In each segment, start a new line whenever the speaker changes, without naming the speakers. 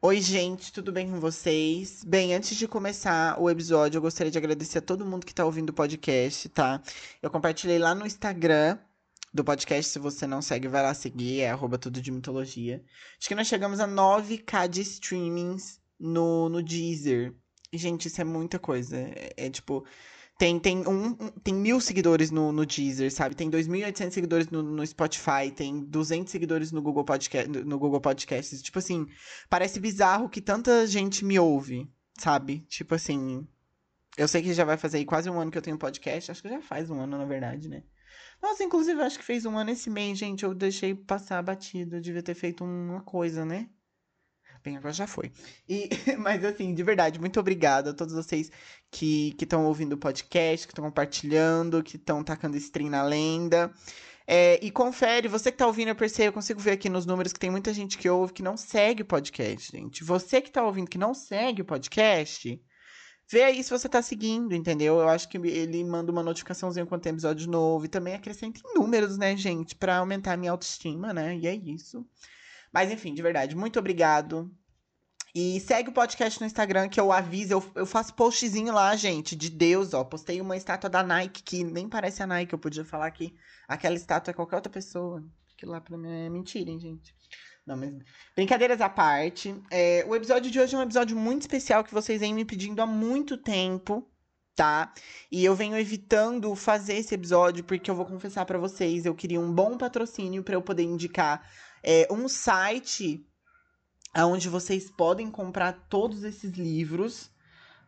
Oi, gente, tudo bem com vocês? Bem, antes de começar o episódio, eu gostaria de agradecer a todo mundo que tá ouvindo o podcast, tá? Eu compartilhei lá no Instagram do podcast, se você não segue, vai lá seguir, é arroba tudo de mitologia. Acho que nós chegamos a 9k de streamings no, no Deezer. Gente, isso é muita coisa. É, é tipo, tem, tem, um, tem mil seguidores no, no Deezer, sabe? Tem 2.800 seguidores no, no Spotify, tem 200 seguidores no Google, Podcast, no Google Podcasts. Tipo assim, parece bizarro que tanta gente me ouve, sabe? Tipo assim, eu sei que já vai fazer quase um ano que eu tenho podcast. Acho que já faz um ano, na verdade, né? Nossa, inclusive, acho que fez um ano esse mês, gente. Eu deixei passar batido. Eu devia ter feito uma coisa, né? Bem, agora já foi. E, mas assim, de verdade, muito obrigada a todos vocês que estão ouvindo o podcast, que estão compartilhando, que estão tacando stream na lenda. É, e confere, você que tá ouvindo, eu percebo, eu consigo ver aqui nos números que tem muita gente que ouve que não segue o podcast, gente. Você que tá ouvindo que não segue o podcast, vê aí se você tá seguindo, entendeu? Eu acho que ele manda uma notificaçãozinha quando tem episódio novo e também acrescenta em números, né, gente, para aumentar a minha autoestima, né? E é isso. Mas enfim, de verdade, muito obrigado. E segue o podcast no Instagram que eu aviso, eu, eu faço postzinho lá, gente, de Deus, ó. Postei uma estátua da Nike que nem parece a Nike, eu podia falar que aquela estátua é qualquer outra pessoa. Aquilo lá pra mim é mentira, hein, gente. Não, mas brincadeiras à parte. É, o episódio de hoje é um episódio muito especial que vocês vêm me pedindo há muito tempo, tá? E eu venho evitando fazer esse episódio porque eu vou confessar para vocês, eu queria um bom patrocínio para eu poder indicar é, um site onde vocês podem comprar todos esses livros,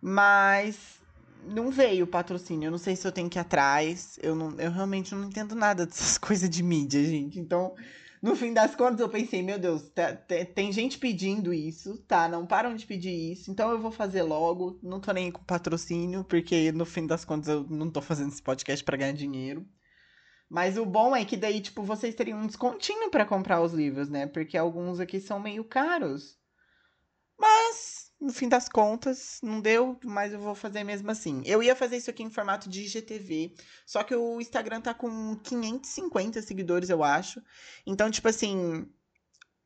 mas não veio patrocínio. Eu não sei se eu tenho que ir atrás. Eu, não, eu realmente não entendo nada dessas coisas de mídia, gente. Então, no fim das contas, eu pensei, meu Deus, tá, tem gente pedindo isso, tá? Não param de pedir isso. Então eu vou fazer logo. Não tô nem com patrocínio, porque no fim das contas eu não tô fazendo esse podcast para ganhar dinheiro. Mas o bom é que daí, tipo, vocês teriam um descontinho para comprar os livros, né? Porque alguns aqui são meio caros. Mas, no fim das contas, não deu, mas eu vou fazer mesmo assim. Eu ia fazer isso aqui em formato de IGTV, só que o Instagram tá com 550 seguidores, eu acho. Então, tipo assim,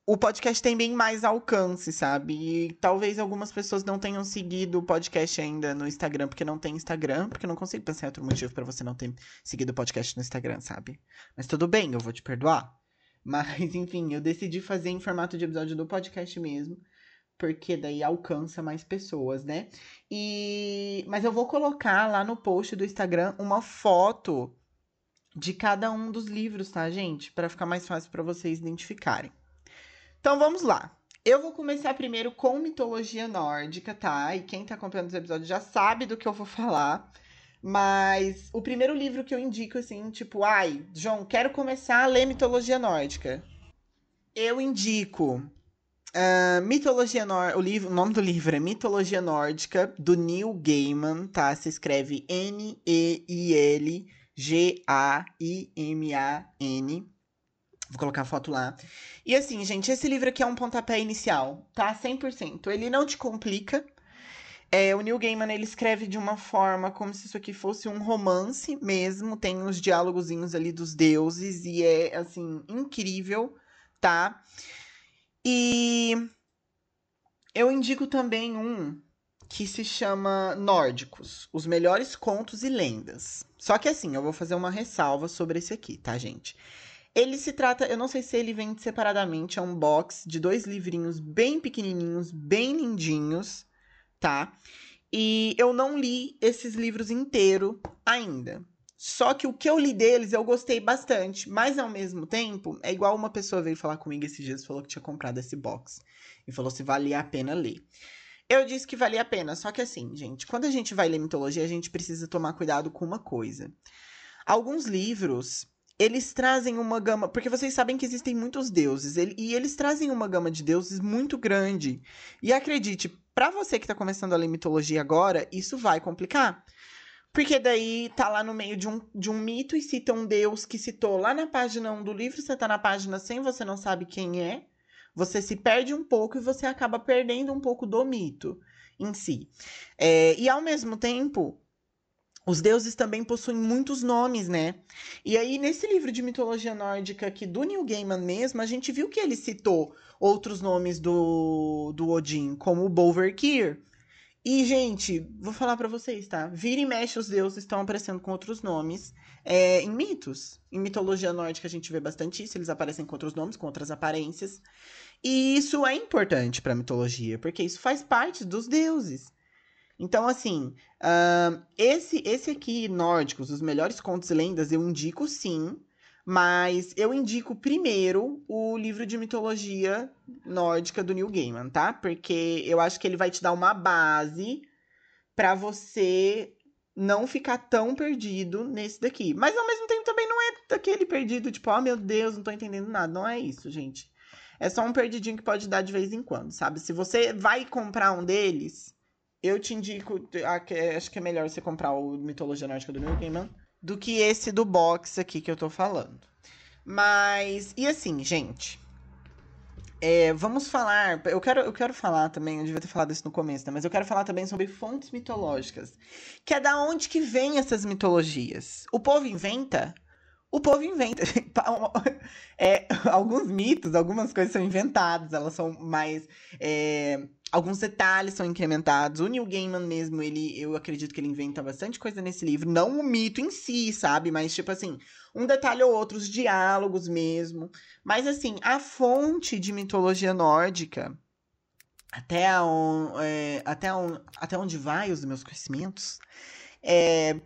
o podcast tem bem mais alcance, sabe? E talvez algumas pessoas não tenham seguido o podcast ainda no Instagram, porque não tem Instagram, porque eu não consigo pensar em outro motivo para você não ter seguido o podcast no Instagram, sabe? Mas tudo bem, eu vou te perdoar. Mas, enfim, eu decidi fazer em formato de episódio do podcast mesmo, porque daí alcança mais pessoas, né? E mas eu vou colocar lá no post do Instagram uma foto de cada um dos livros, tá, gente? Para ficar mais fácil para vocês identificarem. Então vamos lá. Eu vou começar primeiro com mitologia nórdica, tá? E quem tá acompanhando os episódios já sabe do que eu vou falar. Mas o primeiro livro que eu indico, assim, tipo, ai, João, quero começar a ler mitologia nórdica. Eu indico uh, Mitologia Nórdica. O, livro, o nome do livro é Mitologia Nórdica, do Neil Gaiman, tá? Se escreve N-E-I-L-G-A-I-M-A-N. Vou colocar a foto lá. E assim, gente, esse livro aqui é um pontapé inicial, tá? 100%. Ele não te complica. É, o Neil Gaiman, ele escreve de uma forma como se isso aqui fosse um romance mesmo. Tem uns diálogozinhos ali dos deuses e é, assim, incrível, tá? E eu indico também um que se chama Nórdicos, os melhores contos e lendas. Só que assim, eu vou fazer uma ressalva sobre esse aqui, tá, gente? Ele se trata, eu não sei se ele vem separadamente, é um box de dois livrinhos bem pequenininhos, bem lindinhos, tá? E eu não li esses livros inteiro ainda. Só que o que eu li deles eu gostei bastante, mas ao mesmo tempo, é igual uma pessoa veio falar comigo esses dias, falou que tinha comprado esse box e falou se valia a pena ler. Eu disse que valia a pena, só que assim, gente, quando a gente vai ler mitologia, a gente precisa tomar cuidado com uma coisa. Alguns livros, eles trazem uma gama. Porque vocês sabem que existem muitos deuses. Ele, e eles trazem uma gama de deuses muito grande. E acredite, para você que tá começando a ler mitologia agora, isso vai complicar. Porque daí tá lá no meio de um, de um mito e cita um deus que citou lá na página 1 do livro, você tá na página 100, você não sabe quem é. Você se perde um pouco e você acaba perdendo um pouco do mito em si. É, e ao mesmo tempo, os deuses também possuem muitos nomes, né? E aí, nesse livro de mitologia nórdica aqui do Neil Gaiman mesmo, a gente viu que ele citou outros nomes do, do Odin, como o Bolverkir. E, gente, vou falar para vocês, tá? Vira e mexe, os deuses estão aparecendo com outros nomes é, em mitos. Em mitologia nórdica a gente vê bastante isso, eles aparecem com outros nomes, com outras aparências. E isso é importante pra mitologia, porque isso faz parte dos deuses. Então, assim, uh, esse, esse aqui, Nórdicos, os melhores contos e lendas, eu indico sim, mas eu indico primeiro o livro de mitologia nórdica do Neil Gaiman, tá? Porque eu acho que ele vai te dar uma base para você não ficar tão perdido nesse daqui. Mas ao mesmo tempo também não é daquele perdido, tipo, oh meu Deus, não tô entendendo nada. Não é isso, gente. É só um perdidinho que pode dar de vez em quando, sabe? Se você vai comprar um deles, eu te indico, acho que é melhor você comprar o Mitologia Nórdica do Neil Gaiman do que esse do box aqui que eu tô falando. Mas, e assim, gente, é, vamos falar. Eu quero, eu quero falar também, eu devia ter falado isso no começo, né? Mas eu quero falar também sobre fontes mitológicas. Que é da onde que vem essas mitologias. O povo inventa? O povo inventa. é, alguns mitos, algumas coisas são inventadas, elas são mais. É, alguns detalhes são incrementados. O Neil Gaiman mesmo, ele, eu acredito que ele inventa bastante coisa nesse livro. Não o mito em si, sabe? Mas, tipo assim, um detalhe ou outro, os diálogos mesmo. Mas, assim, a fonte de mitologia nórdica, até, on, é, até, on, até onde vai os meus conhecimentos, é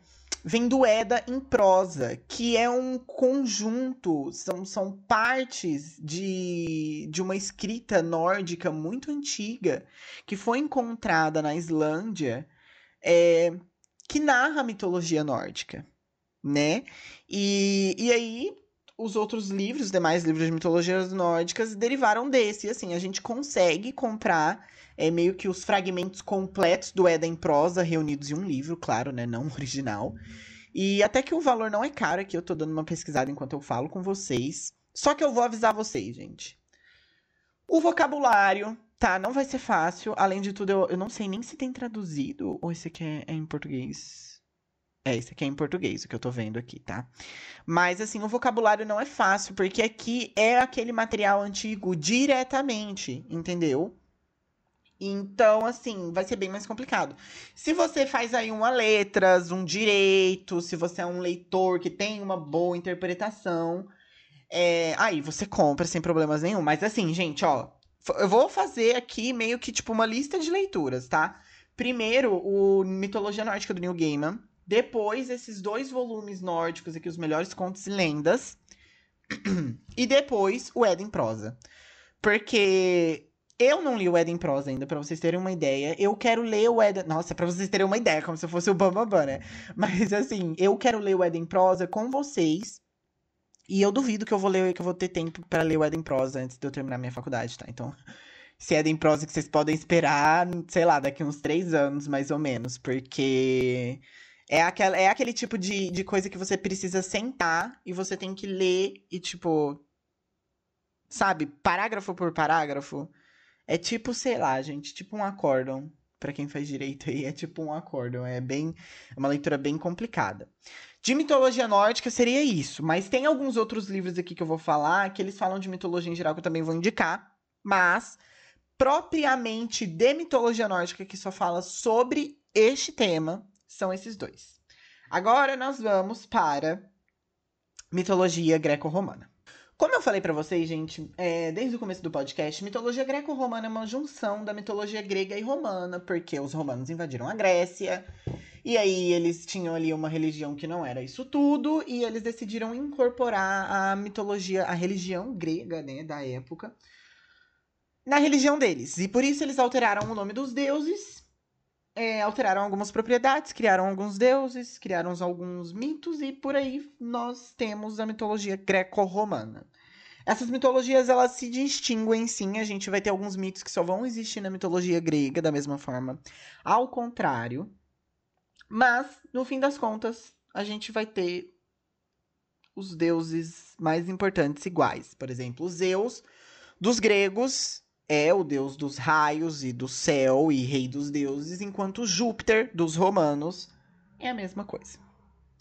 vem do Eda em prosa, que é um conjunto, são, são partes de, de uma escrita nórdica muito antiga, que foi encontrada na Islândia, é, que narra a mitologia nórdica, né? E, e aí, os outros livros, os demais livros de mitologias nórdicas, derivaram desse. E assim, a gente consegue comprar é meio que os fragmentos completos do em prosa reunidos em um livro, claro, né? Não original. E até que o valor não é caro, aqui eu tô dando uma pesquisada enquanto eu falo com vocês. Só que eu vou avisar vocês, gente. O vocabulário, tá? Não vai ser fácil. Além de tudo, eu, eu não sei nem se tem traduzido ou esse aqui é, é em português. É, esse aqui é em português, o que eu tô vendo aqui, tá? Mas, assim, o vocabulário não é fácil, porque aqui é aquele material antigo diretamente, entendeu? Então, assim, vai ser bem mais complicado. Se você faz aí uma letras, um direito, se você é um leitor que tem uma boa interpretação, é, aí você compra sem problemas nenhum. Mas assim, gente, ó, eu vou fazer aqui meio que tipo uma lista de leituras, tá? Primeiro, o Mitologia Nórdica do Neil Gaiman. Depois, esses dois volumes nórdicos aqui, os melhores contos e lendas. e depois, o Eden Prosa. Porque eu não li o Eden Prosa ainda, para vocês terem uma ideia. Eu quero ler o Eden. Nossa, pra vocês terem uma ideia, como se fosse o Bambambam, né? Mas assim, eu quero ler o Eden Prosa com vocês. E eu duvido que eu vou ler, que eu vou ter tempo para ler o Eden Prosa antes de eu terminar minha faculdade, tá? Então, se é Eden Prosa que vocês podem esperar, sei lá, daqui uns três anos, mais ou menos. Porque é, é aquele tipo de, de coisa que você precisa sentar e você tem que ler e, tipo. Sabe, parágrafo por parágrafo. É tipo, sei lá, gente, tipo um acórdão. Para quem faz direito aí, é tipo um acórdão. É bem. É uma leitura bem complicada. De mitologia nórdica seria isso. Mas tem alguns outros livros aqui que eu vou falar que eles falam de mitologia em geral que eu também vou indicar. Mas, propriamente de mitologia nórdica, que só fala sobre este tema, são esses dois. Agora nós vamos para mitologia greco-romana. Como eu falei para vocês, gente, é, desde o começo do podcast, mitologia greco-romana é uma junção da mitologia grega e romana, porque os romanos invadiram a Grécia, e aí eles tinham ali uma religião que não era isso tudo, e eles decidiram incorporar a mitologia, a religião grega, né, da época, na religião deles. E por isso eles alteraram o nome dos deuses, é, alteraram algumas propriedades, criaram alguns deuses, criaram alguns mitos e por aí nós temos a mitologia greco-romana. Essas mitologias elas se distinguem sim, a gente vai ter alguns mitos que só vão existir na mitologia grega da mesma forma, ao contrário. Mas no fim das contas, a gente vai ter os deuses mais importantes iguais. Por exemplo, Zeus dos gregos é o deus dos raios e do céu e rei dos deuses, enquanto Júpiter dos romanos é a mesma coisa.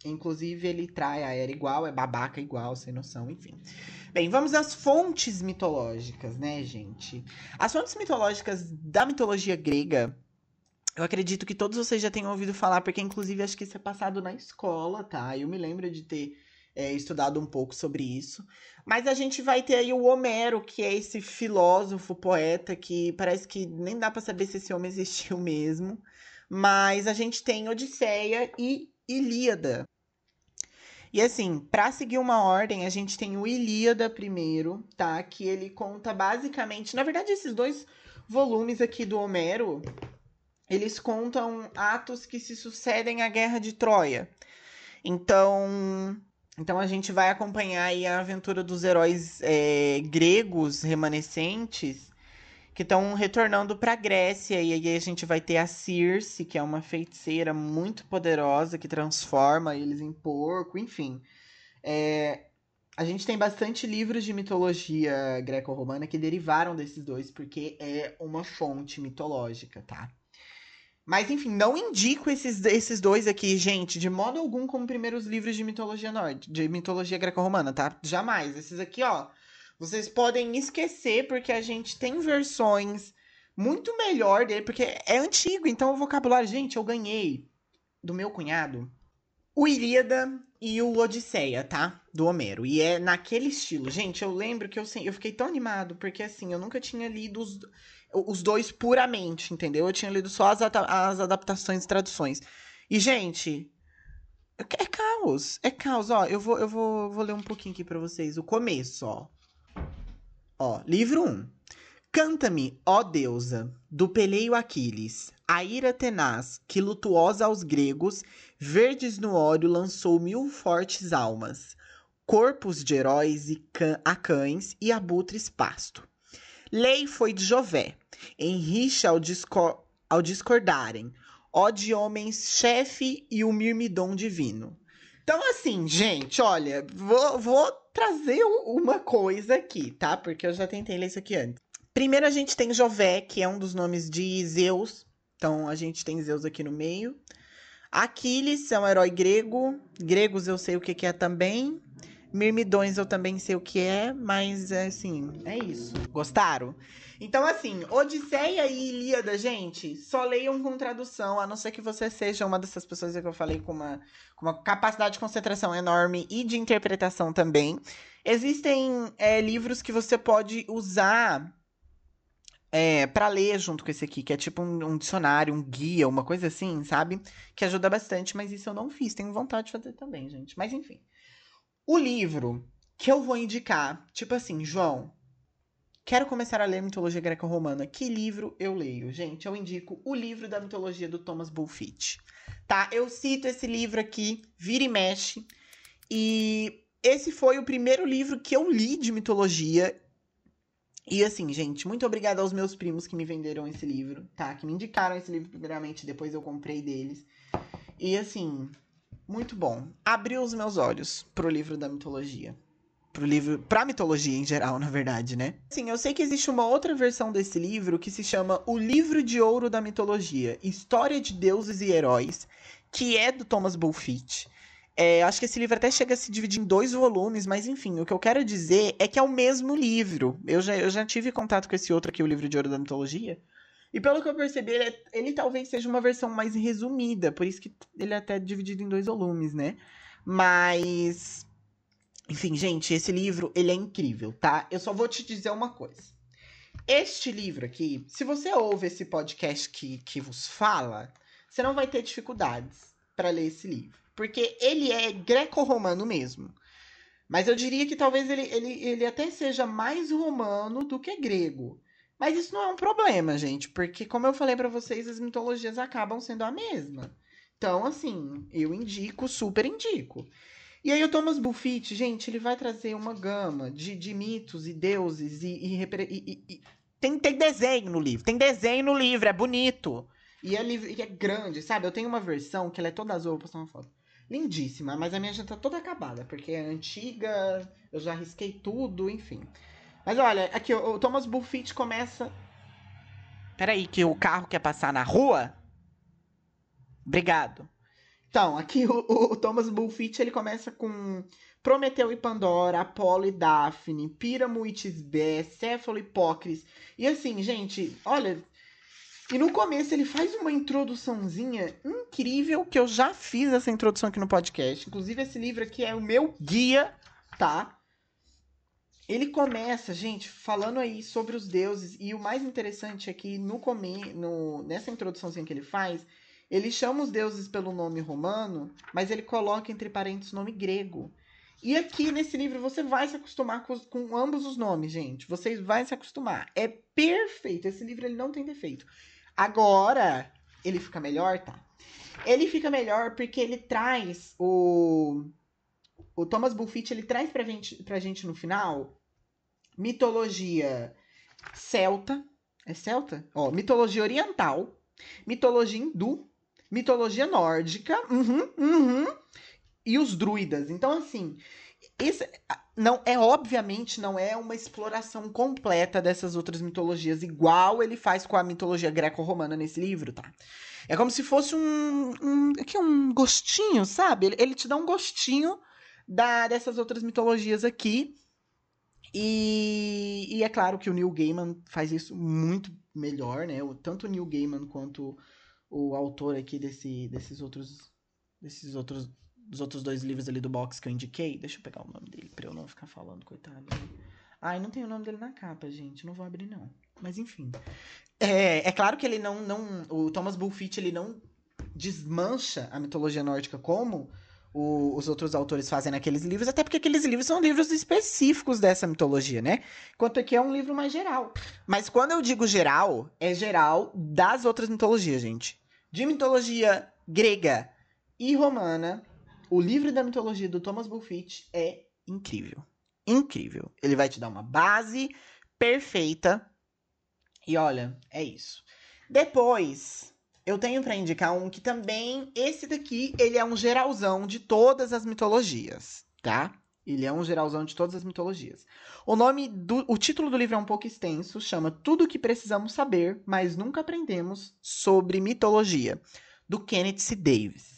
Inclusive, ele trai a era igual, é babaca igual, sem noção, enfim. Bem, vamos às fontes mitológicas, né, gente? As fontes mitológicas da mitologia grega, eu acredito que todos vocês já tenham ouvido falar, porque inclusive acho que isso é passado na escola, tá? Eu me lembro de ter é, estudado um pouco sobre isso. Mas a gente vai ter aí o Homero, que é esse filósofo, poeta, que parece que nem dá para saber se esse homem existiu mesmo. Mas a gente tem Odisseia e Ilíada. E assim, para seguir uma ordem, a gente tem o Ilíada primeiro, tá? Que ele conta basicamente, na verdade, esses dois volumes aqui do Homero, eles contam atos que se sucedem à Guerra de Troia. Então, então a gente vai acompanhar aí a aventura dos heróis é, gregos remanescentes que estão retornando para a Grécia e aí a gente vai ter a Circe, que é uma feiticeira muito poderosa que transforma eles em porco, enfim. É, a gente tem bastante livros de mitologia greco-romana que derivaram desses dois, porque é uma fonte mitológica, tá? Mas enfim, não indico esses, esses dois aqui, gente, de modo algum como primeiros livros de mitologia norte, de mitologia greco-romana, tá? Jamais. Esses aqui, ó, vocês podem esquecer, porque a gente tem versões muito melhor dele, porque é antigo, então o vocabulário, gente, eu ganhei do meu cunhado o Ilíada e o Odisseia, tá? Do Homero. E é naquele estilo. Gente, eu lembro que eu, eu fiquei tão animado, porque assim, eu nunca tinha lido os, os dois puramente, entendeu? Eu tinha lido só as, as adaptações e traduções. E, gente, é caos. É caos, ó. Eu vou, eu vou, vou ler um pouquinho aqui pra vocês. O começo, ó. Ó, livro 1. Canta-me, ó deusa, do peleio Aquiles, a ira tenaz, que lutuosa aos gregos, verdes no óleo lançou mil fortes almas, corpos de heróis e a cães e abutres pasto. Lei foi de Jové, em rixa ao, discor ao discordarem, ó de homens chefe e o mirmidom divino. Então, assim, gente, olha, vou, vou trazer uma coisa aqui, tá? Porque eu já tentei ler isso aqui antes. Primeiro a gente tem Jové, que é um dos nomes de Zeus. Então a gente tem Zeus aqui no meio. Aquiles é um herói grego. Gregos eu sei o que, que é também. Mirmidões eu também sei o que é, mas assim, é isso. Gostaram? Então, assim, Odisseia e Ilíada, gente, só leiam com tradução, a não ser que você seja uma dessas pessoas que eu falei com uma, com uma capacidade de concentração enorme e de interpretação também. Existem é, livros que você pode usar é, para ler junto com esse aqui, que é tipo um, um, dicionário, um guia, uma coisa assim, sabe? Que ajuda bastante, mas isso eu não fiz. Tenho vontade de fazer também, gente. Mas enfim. O livro que eu vou indicar, tipo assim, João, Quero começar a ler mitologia greco-romana. Que livro eu leio? Gente, eu indico o livro da mitologia do Thomas Bulfit. Tá? Eu cito esse livro aqui, vira e mexe. E esse foi o primeiro livro que eu li de mitologia. E assim, gente, muito obrigada aos meus primos que me venderam esse livro, tá? Que me indicaram esse livro primeiramente, depois eu comprei deles. E assim, muito bom. Abriu os meus olhos pro livro da mitologia pro livro, pra mitologia em geral, na verdade, né? Sim, eu sei que existe uma outra versão desse livro que se chama O Livro de Ouro da Mitologia, História de Deuses e Heróis, que é do Thomas Bulfit. É, acho que esse livro até chega a se dividir em dois volumes, mas enfim, o que eu quero dizer é que é o mesmo livro. Eu já, eu já tive contato com esse outro aqui, o Livro de Ouro da Mitologia. E pelo que eu percebi, ele, é, ele talvez seja uma versão mais resumida, por isso que ele é até dividido em dois volumes, né? Mas enfim, gente, esse livro, ele é incrível, tá? Eu só vou te dizer uma coisa. Este livro aqui, se você ouve esse podcast que, que vos fala, você não vai ter dificuldades para ler esse livro. Porque ele é greco-romano mesmo. Mas eu diria que talvez ele, ele, ele até seja mais romano do que grego. Mas isso não é um problema, gente, porque como eu falei para vocês, as mitologias acabam sendo a mesma. Então, assim, eu indico, super indico. E aí o Thomas Buffett, gente, ele vai trazer uma gama de, de mitos e deuses e, e, e, e, tem, tem desenho no livro. Tem desenho no livro, é bonito. E é, e é grande, sabe? Eu tenho uma versão que ela é toda azul, vou postar uma foto. Lindíssima, mas a minha já tá toda acabada, porque é antiga, eu já risquei tudo, enfim. Mas olha, aqui o Thomas Buffett começa. Peraí, que o carro quer passar na rua? Obrigado. Então, aqui o, o Thomas Bulfit, ele começa com Prometeu e Pandora, Apolo e Daphne, Píramo e Tisbé, Céfalo e Hipócris. E assim, gente, olha... E no começo ele faz uma introduçãozinha incrível, que eu já fiz essa introdução aqui no podcast. Inclusive, esse livro aqui é o meu guia, tá? Ele começa, gente, falando aí sobre os deuses. E o mais interessante é que no, come, no nessa introduçãozinha que ele faz, ele chama os deuses pelo nome romano, mas ele coloca entre parênteses o nome grego. E aqui nesse livro você vai se acostumar com, com, ambos os nomes, gente. Vocês vão se acostumar. É perfeito. Esse livro ele não tem defeito. Agora, ele fica melhor, tá? Ele fica melhor porque ele traz o. O Thomas Bulfit ele traz pra gente, pra gente no final mitologia celta. É celta? Ó, mitologia oriental, mitologia hindu, mitologia nórdica, uhum, uhum, e os druidas. Então, assim, esse não é obviamente não é uma exploração completa dessas outras mitologias, igual ele faz com a mitologia greco-romana nesse livro, tá? É como se fosse um, um aqui um gostinho, sabe? Ele, ele te dá um gostinho da, dessas outras mitologias aqui. E, e, é claro que o Neil Gaiman faz isso muito melhor, né? Tanto o Neil Gaiman quanto o autor aqui desse, desses outros desses outros dos outros dois livros ali do box que eu indiquei. Deixa eu pegar o nome dele pra eu não ficar falando, coitado. Ai, não tem o nome dele na capa, gente. Não vou abrir, não. Mas enfim. É, é claro que ele não, não. O Thomas Bulfit, ele não desmancha a mitologia nórdica como o, os outros autores fazem naqueles livros, até porque aqueles livros são livros específicos dessa mitologia, né? Enquanto aqui é um livro mais geral. Mas quando eu digo geral, é geral das outras mitologias, gente. De mitologia grega e romana, o livro da mitologia do Thomas Bulfit é incrível. Incrível. Ele vai te dar uma base perfeita. E olha, é isso. Depois, eu tenho para indicar um que também, esse daqui, ele é um geralzão de todas as mitologias, tá? Ele é um geralzão de todas as mitologias. O nome do, o título do livro é um pouco extenso, chama Tudo o que precisamos saber, mas nunca aprendemos sobre mitologia, do Kenneth C. Davis.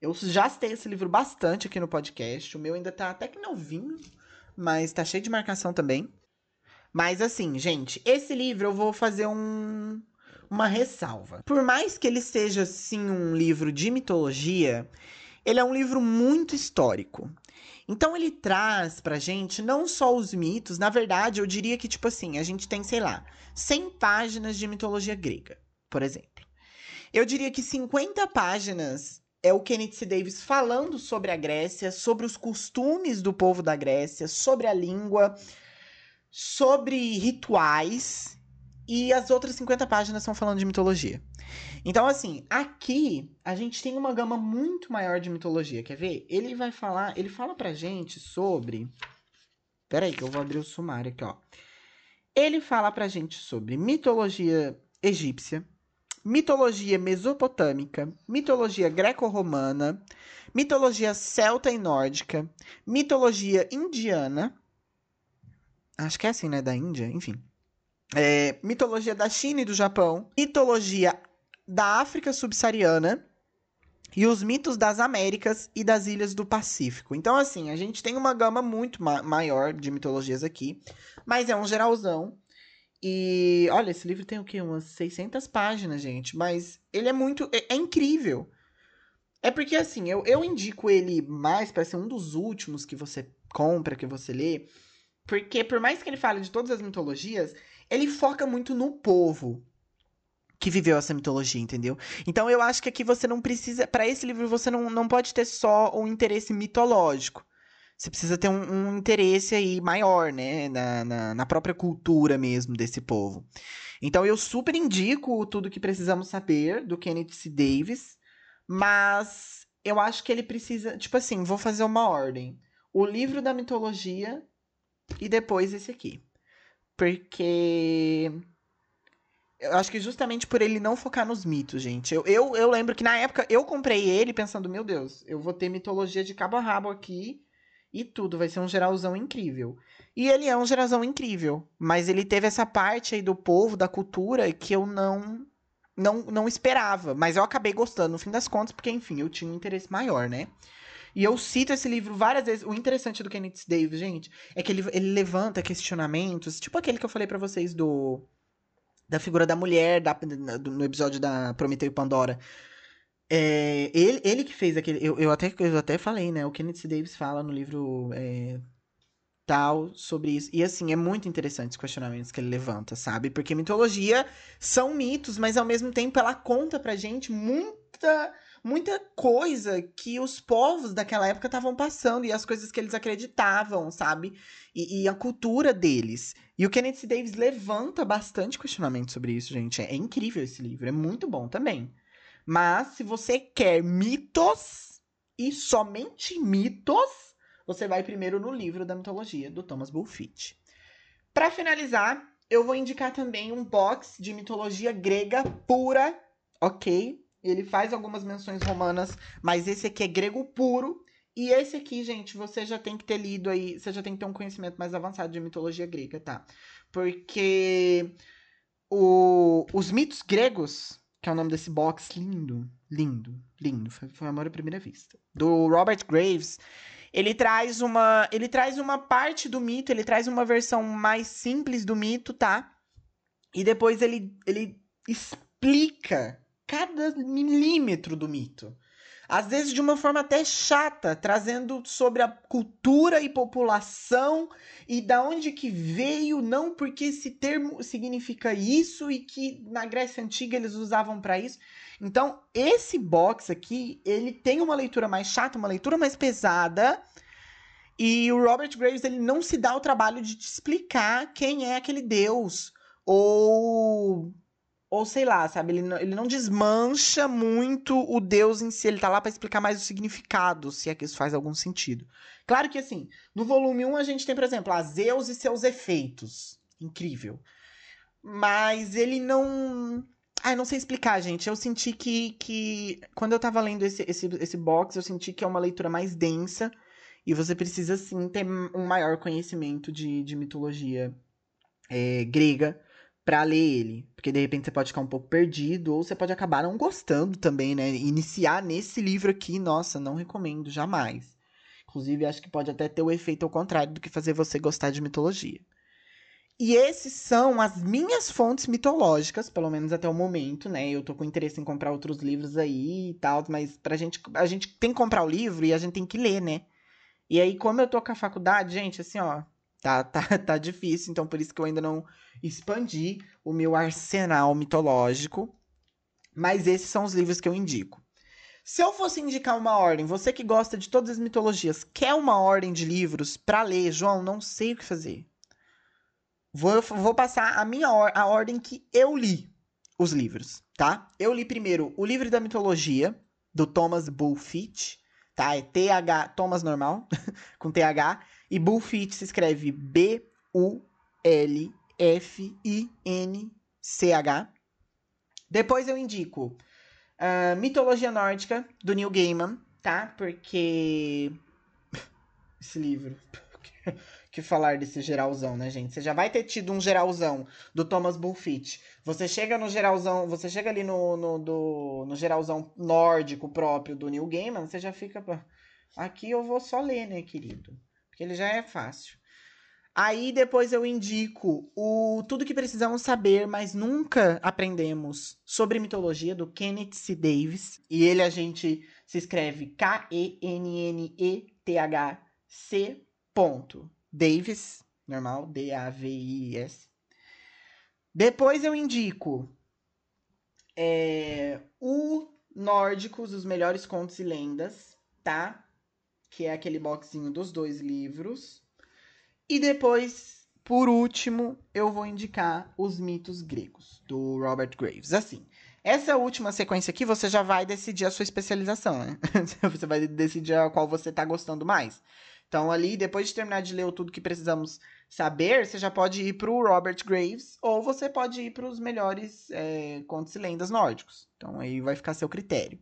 Eu já citei esse livro bastante aqui no podcast. O meu ainda tá até que novinho, mas tá cheio de marcação também. Mas assim, gente, esse livro eu vou fazer um, uma ressalva. Por mais que ele seja, sim, um livro de mitologia, ele é um livro muito histórico. Então ele traz pra gente não só os mitos, na verdade, eu diria que, tipo assim, a gente tem, sei lá, 100 páginas de mitologia grega, por exemplo. Eu diria que 50 páginas é o Kenneth C. Davis falando sobre a Grécia, sobre os costumes do povo da Grécia, sobre a língua, sobre rituais, e as outras 50 páginas são falando de mitologia. Então, assim, aqui a gente tem uma gama muito maior de mitologia. Quer ver? Ele vai falar, ele fala pra gente sobre. Peraí, que eu vou abrir o sumário aqui, ó. Ele fala pra gente sobre mitologia egípcia, mitologia mesopotâmica, mitologia greco-romana, mitologia celta e nórdica, mitologia indiana. Acho que é assim, né? Da Índia, enfim. É, mitologia da China e do Japão, mitologia da África subsaariana e os mitos das Américas e das ilhas do Pacífico. Então, assim, a gente tem uma gama muito ma maior de mitologias aqui, mas é um geralzão. E olha, esse livro tem o quê? Umas 600 páginas, gente. Mas ele é muito. É, é incrível. É porque, assim, eu, eu indico ele mais para ser um dos últimos que você compra, que você lê. Porque, por mais que ele fale de todas as mitologias, ele foca muito no povo que viveu essa mitologia, entendeu? Então eu acho que aqui você não precisa. para esse livro, você não, não pode ter só um interesse mitológico você precisa ter um, um interesse aí maior, né? Na, na, na, própria cultura mesmo desse povo. Então eu super indico tudo que precisamos saber do Kenneth C. Davis, mas eu acho que ele precisa. Tipo assim, vou fazer uma ordem: o livro da mitologia e depois esse aqui. Porque. Eu acho que justamente por ele não focar nos mitos, gente. Eu, eu, eu lembro que na época eu comprei ele pensando, meu Deus, eu vou ter mitologia de cabo a rabo aqui e tudo. Vai ser um geralzão incrível. E ele é um geralzão incrível. Mas ele teve essa parte aí do povo, da cultura, que eu não não, não esperava. Mas eu acabei gostando no fim das contas, porque, enfim, eu tinha um interesse maior, né? E eu cito esse livro várias vezes. O interessante do Kenneth Davis, gente, é que ele, ele levanta questionamentos, tipo aquele que eu falei para vocês do da figura da mulher da, no episódio da Prometeu e Pandora. É, ele, ele que fez aquele. Eu, eu, até, eu até falei, né? O Kenneth Davis fala no livro é, tal sobre isso. E assim, é muito interessante os questionamentos que ele levanta, sabe? Porque mitologia são mitos, mas ao mesmo tempo ela conta pra gente muita muita coisa que os povos daquela época estavam passando e as coisas que eles acreditavam, sabe? E, e, a cultura deles. E o Kenneth Davis levanta bastante questionamento sobre isso, gente. É, é incrível esse livro, é muito bom também. Mas se você quer mitos e somente mitos, você vai primeiro no livro da mitologia do Thomas Bulfit. Para finalizar, eu vou indicar também um box de mitologia grega pura, ok? Ele faz algumas menções romanas, mas esse aqui é grego puro. E esse aqui, gente, você já tem que ter lido aí, você já tem que ter um conhecimento mais avançado de mitologia grega, tá? Porque o, os mitos gregos, que é o nome desse box lindo, lindo, lindo, foi, foi amor à primeira vista, do Robert Graves, ele traz uma, ele traz uma parte do mito, ele traz uma versão mais simples do mito, tá? E depois ele, ele explica cada milímetro do mito. Às vezes de uma forma até chata, trazendo sobre a cultura e população e da onde que veio, não porque esse termo significa isso e que na Grécia Antiga eles usavam para isso. Então, esse box aqui, ele tem uma leitura mais chata, uma leitura mais pesada, e o Robert Graves ele não se dá o trabalho de te explicar quem é aquele deus ou ou sei lá, sabe? Ele não, ele não desmancha muito o Deus em si, ele tá lá para explicar mais o significado, se é que isso faz algum sentido. Claro que assim, no volume 1 a gente tem, por exemplo, a Zeus e seus efeitos. Incrível. Mas ele não. Ai, não sei explicar, gente. Eu senti que, que quando eu tava lendo esse, esse, esse box, eu senti que é uma leitura mais densa. E você precisa, sim, ter um maior conhecimento de, de mitologia é, grega para ler ele. Porque de repente você pode ficar um pouco perdido, ou você pode acabar não gostando também, né? Iniciar nesse livro aqui, nossa, não recomendo jamais. Inclusive, acho que pode até ter o efeito ao contrário do que fazer você gostar de mitologia. E esses são as minhas fontes mitológicas, pelo menos até o momento, né? Eu tô com interesse em comprar outros livros aí e tal, mas pra gente, a gente tem que comprar o livro e a gente tem que ler, né? E aí, como eu tô com a faculdade, gente, assim, ó, tá, tá, tá difícil, então por isso que eu ainda não expandi o meu arsenal mitológico. Mas esses são os livros que eu indico. Se eu fosse indicar uma ordem, você que gosta de todas as mitologias, quer uma ordem de livros para ler, João? Não sei o que fazer. Vou, vou passar a minha or a ordem que eu li os livros, tá? Eu li primeiro o livro da mitologia do Thomas Bulfit, tá? É TH Thomas normal com TH e Bullfit se escreve B-U-L-F-I-N-C-H. Depois eu indico uh, Mitologia Nórdica, do Neil Gaiman, tá? Porque. Esse livro. que falar desse geralzão, né, gente? Você já vai ter tido um geralzão do Thomas Bullfit. Você chega no geralzão, você chega ali no, no, do, no geralzão nórdico próprio do Neil Gaiman, você já fica. Aqui eu vou só ler, né, querido? Ele já é fácil. Aí depois eu indico o Tudo que Precisamos Saber, mas Nunca Aprendemos sobre Mitologia, do Kenneth C. Davis. E ele a gente se escreve K-E-N-N-E-T-H-C. Davis, normal, D-A-V-I-S. Depois eu indico é, o Nórdicos, os melhores contos e lendas, tá? Que é aquele boxinho dos dois livros. E depois, por último, eu vou indicar os mitos gregos, do Robert Graves. Assim, essa última sequência aqui, você já vai decidir a sua especialização, né? você vai decidir a qual você tá gostando mais. Então, ali, depois de terminar de ler tudo que precisamos saber, você já pode ir pro Robert Graves, ou você pode ir para os melhores é, contos e lendas nórdicos. Então, aí vai ficar a seu critério.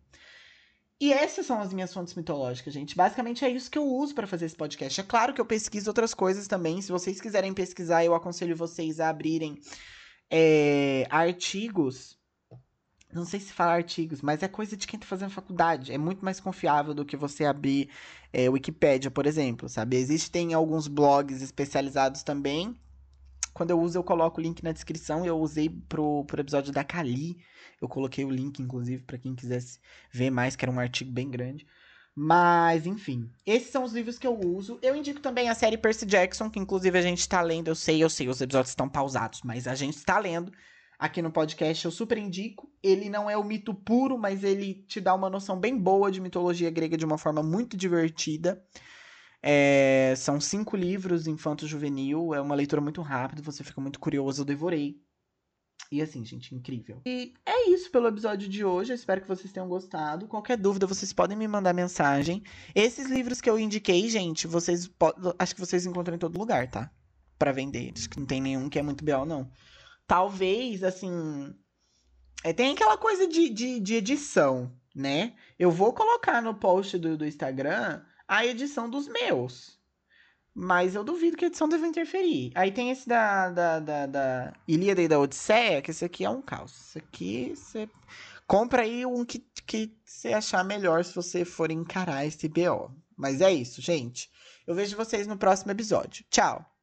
E essas são as minhas fontes mitológicas, gente. Basicamente é isso que eu uso para fazer esse podcast. É claro que eu pesquiso outras coisas também. Se vocês quiserem pesquisar, eu aconselho vocês a abrirem é, artigos não sei se falar artigos, mas é coisa de quem tá fazendo faculdade. É muito mais confiável do que você abrir é, Wikipédia, por exemplo, sabe? Existem alguns blogs especializados também. Quando eu uso, eu coloco o link na descrição. Eu usei pro, pro episódio da Kali. Eu coloquei o link, inclusive, para quem quisesse ver mais, que era um artigo bem grande. Mas, enfim, esses são os livros que eu uso. Eu indico também a série Percy Jackson, que inclusive a gente tá lendo. Eu sei, eu sei, os episódios estão pausados, mas a gente está lendo aqui no podcast, eu super indico. Ele não é o mito puro, mas ele te dá uma noção bem boa de mitologia grega de uma forma muito divertida. É, são cinco livros, infanto-juvenil, é uma leitura muito rápida, você fica muito curioso, eu devorei. E assim, gente, incrível. E é isso pelo episódio de hoje. Eu espero que vocês tenham gostado. Qualquer dúvida, vocês podem me mandar mensagem. Esses livros que eu indiquei, gente, vocês. Acho que vocês encontram em todo lugar, tá? Para vender. Acho que não tem nenhum que é muito BL, não talvez, assim. É, tem aquela coisa de, de, de, edição, né? Eu vou colocar no post do, do Instagram a edição dos meus. Mas eu duvido que a edição deva interferir. Aí tem esse da, da, da, da Ilíada e da Odisseia, que esse aqui é um caos. Esse aqui você. Compra aí um que, que você achar melhor se você for encarar esse BO. Mas é isso, gente. Eu vejo vocês no próximo episódio. Tchau!